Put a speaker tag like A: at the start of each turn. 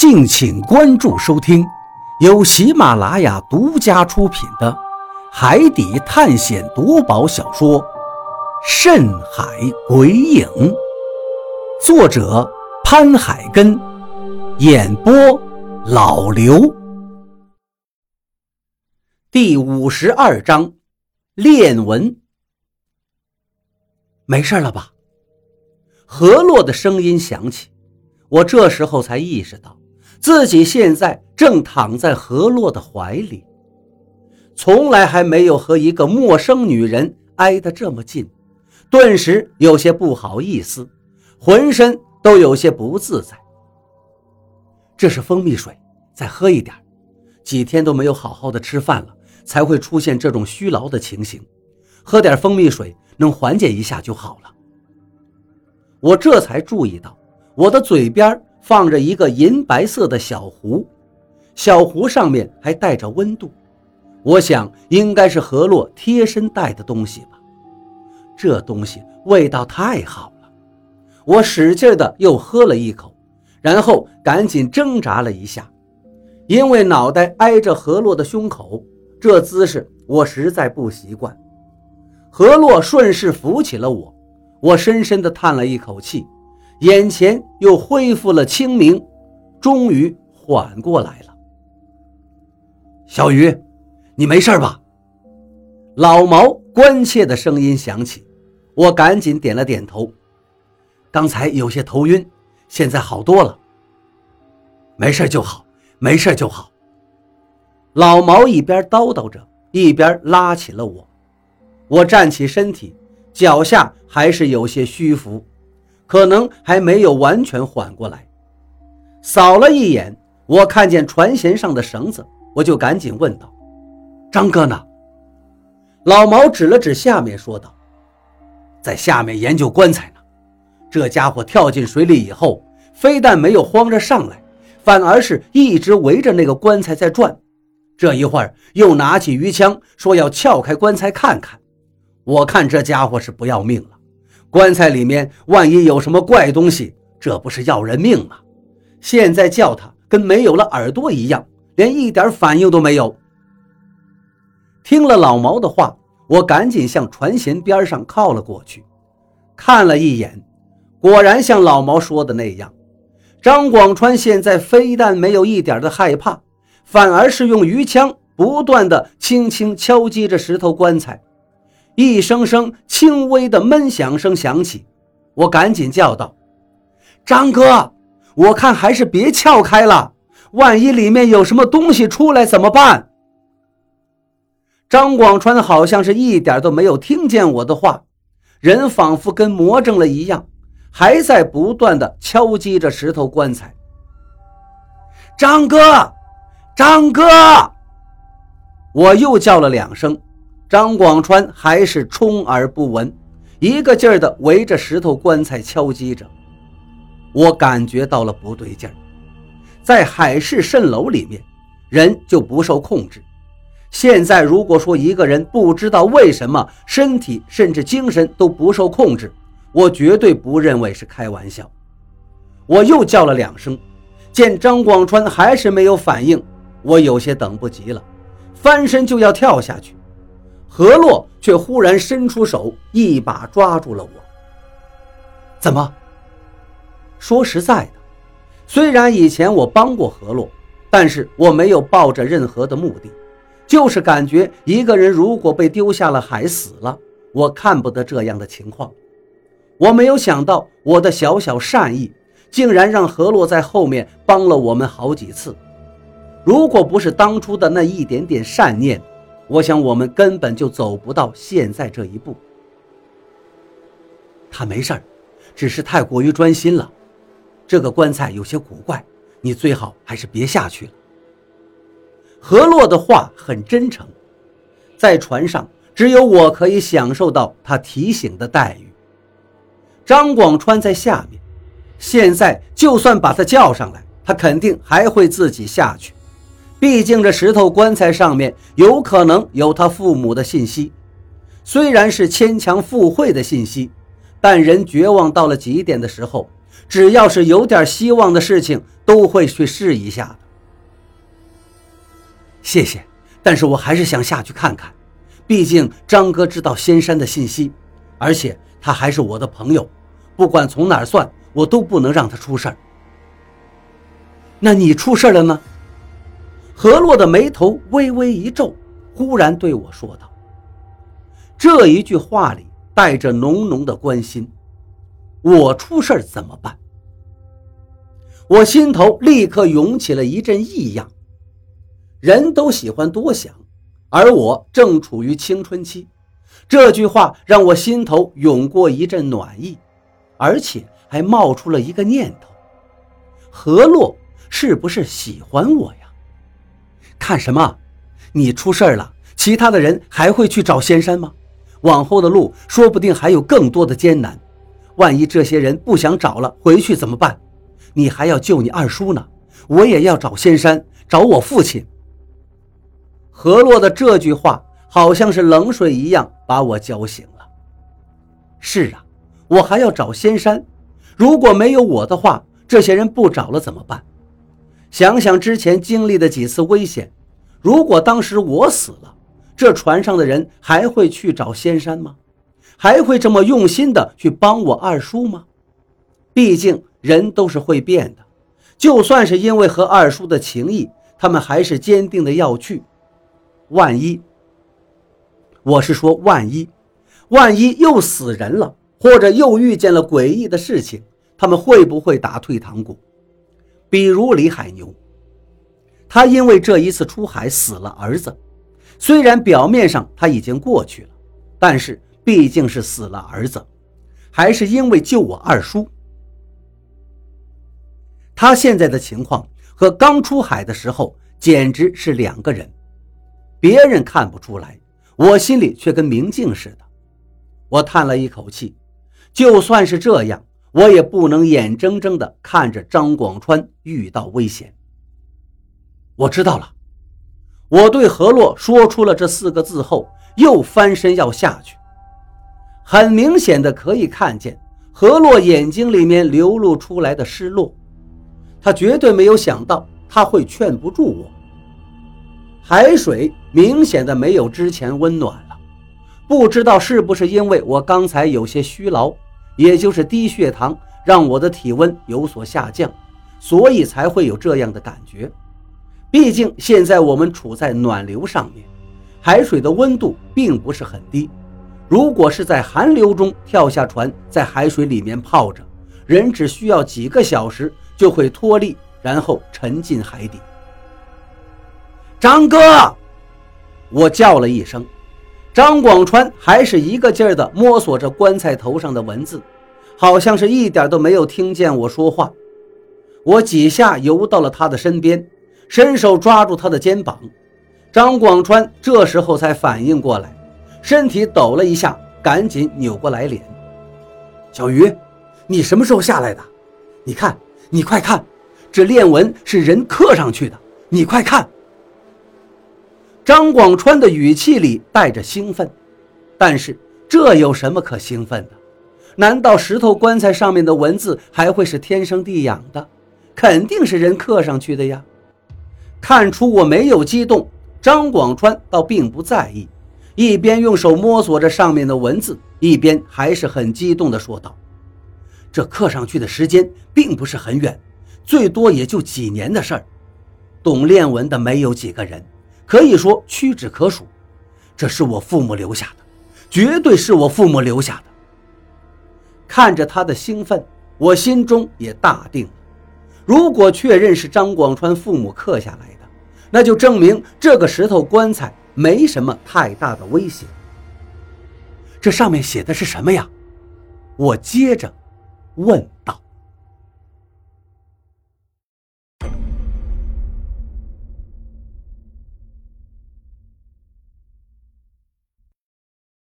A: 敬请关注收听，由喜马拉雅独家出品的《海底探险夺宝小说》《深海鬼影》，作者潘海根，演播老刘。第五十二章，练文。没事了吧？何洛的声音响起，我这时候才意识到。自己现在正躺在何洛的怀里，从来还没有和一个陌生女人挨得这么近，顿时有些不好意思，浑身都有些不自在。这是蜂蜜水，再喝一点。几天都没有好好的吃饭了，才会出现这种虚劳的情形，喝点蜂蜜水能缓解一下就好了。我这才注意到我的嘴边。放着一个银白色的小壶，小壶上面还带着温度，我想应该是何洛贴身带的东西吧。这东西味道太好了，我使劲的又喝了一口，然后赶紧挣扎了一下，因为脑袋挨着何洛的胸口，这姿势我实在不习惯。何洛顺势扶起了我，我深深的叹了一口气。眼前又恢复了清明，终于缓过来了。小鱼，你没事吧？老毛关切的声音响起，我赶紧点了点头。刚才有些头晕，现在好多了。没事就好，没事就好。老毛一边叨叨着，一边拉起了我。我站起身体，脚下还是有些虚浮。可能还没有完全缓过来，扫了一眼，我看见船舷上的绳子，我就赶紧问道：“张哥呢？”老毛指了指下面，说道：“在下面研究棺材呢。这家伙跳进水里以后，非但没有慌着上来，反而是一直围着那个棺材在转。这一会儿又拿起鱼枪，说要撬开棺材看看。我看这家伙是不要命了。”棺材里面万一有什么怪东西，这不是要人命吗？现在叫他跟没有了耳朵一样，连一点反应都没有。听了老毛的话，我赶紧向船舷边上靠了过去，看了一眼，果然像老毛说的那样，张广川现在非但没有一点的害怕，反而是用鱼枪不断的轻轻敲击着石头棺材。一声声轻微的闷响声响起，我赶紧叫道：“张哥，我看还是别撬开了，万一里面有什么东西出来怎么办？”张广川好像是一点都没有听见我的话，人仿佛跟魔怔了一样，还在不断的敲击着石头棺材。张哥，张哥，我又叫了两声。张广川还是充耳不闻，一个劲儿地围着石头棺材敲击着。我感觉到了不对劲儿，在海市蜃楼里面，人就不受控制。现在如果说一个人不知道为什么身体甚至精神都不受控制，我绝对不认为是开玩笑。我又叫了两声，见张广川还是没有反应，我有些等不及了，翻身就要跳下去。何洛却忽然伸出手，一把抓住了我。怎么？说实在的，虽然以前我帮过何洛，但是我没有抱着任何的目的，就是感觉一个人如果被丢下了海死了，我看不得这样的情况。我没有想到我的小小善意，竟然让何洛在后面帮了我们好几次。如果不是当初的那一点点善念，我想，我们根本就走不到现在这一步。他没事儿，只是太过于专心了。这个棺材有些古怪，你最好还是别下去了。何洛的话很真诚，在船上只有我可以享受到他提醒的待遇。张广川在下面，现在就算把他叫上来，他肯定还会自己下去。毕竟这石头棺材上面有可能有他父母的信息，虽然是牵强附会的信息，但人绝望到了极点的时候，只要是有点希望的事情，都会去试一下的。谢谢，但是我还是想下去看看，毕竟张哥知道仙山的信息，而且他还是我的朋友，不管从哪儿算，我都不能让他出事儿。那你出事了呢？何洛的眉头微微一皱，忽然对我说道：“这一句话里带着浓浓的关心。我出事怎么办？”我心头立刻涌起了一阵异样。人都喜欢多想，而我正处于青春期。这句话让我心头涌过一阵暖意，而且还冒出了一个念头：何洛是不是喜欢我呀？看什么？你出事了，其他的人还会去找仙山吗？往后的路说不定还有更多的艰难，万一这些人不想找了，回去怎么办？你还要救你二叔呢，我也要找仙山，找我父亲。何洛的这句话好像是冷水一样把我浇醒了。是啊，我还要找仙山，如果没有我的话，这些人不找了怎么办？想想之前经历的几次危险，如果当时我死了，这船上的人还会去找仙山吗？还会这么用心的去帮我二叔吗？毕竟人都是会变的，就算是因为和二叔的情谊，他们还是坚定的要去。万一，我是说万一，万一又死人了，或者又遇见了诡异的事情，他们会不会打退堂鼓？比如李海牛，他因为这一次出海死了儿子，虽然表面上他已经过去了，但是毕竟是死了儿子，还是因为救我二叔。他现在的情况和刚出海的时候简直是两个人，别人看不出来，我心里却跟明镜似的。我叹了一口气，就算是这样。我也不能眼睁睁地看着张广川遇到危险。我知道了，我对何洛说出了这四个字后，又翻身要下去。很明显的可以看见何洛眼睛里面流露出来的失落，他绝对没有想到他会劝不住我。海水明显的没有之前温暖了，不知道是不是因为我刚才有些虚劳。也就是低血糖让我的体温有所下降，所以才会有这样的感觉。毕竟现在我们处在暖流上面，海水的温度并不是很低。如果是在寒流中跳下船，在海水里面泡着，人只需要几个小时就会脱力，然后沉进海底。张哥，我叫了一声。张广川还是一个劲儿地摸索着棺材头上的文字，好像是一点都没有听见我说话。我几下游到了他的身边，伸手抓住他的肩膀。张广川这时候才反应过来，身体抖了一下，赶紧扭过来脸：“小鱼，你什么时候下来的？你看，你快看，这链纹是人刻上去的，你快看。”张广川的语气里带着兴奋，但是这有什么可兴奋的？难道石头棺材上面的文字还会是天生地养的？肯定是人刻上去的呀！看出我没有激动，张广川倒并不在意，一边用手摸索着上面的文字，一边还是很激动地说道：“这刻上去的时间并不是很远，最多也就几年的事儿。懂练文的没有几个人。”可以说屈指可数，这是我父母留下的，绝对是我父母留下的。看着他的兴奋，我心中也大定了。如果确认是张广川父母刻下来的，那就证明这个石头棺材没什么太大的危险。这上面写的是什么呀？我接着问。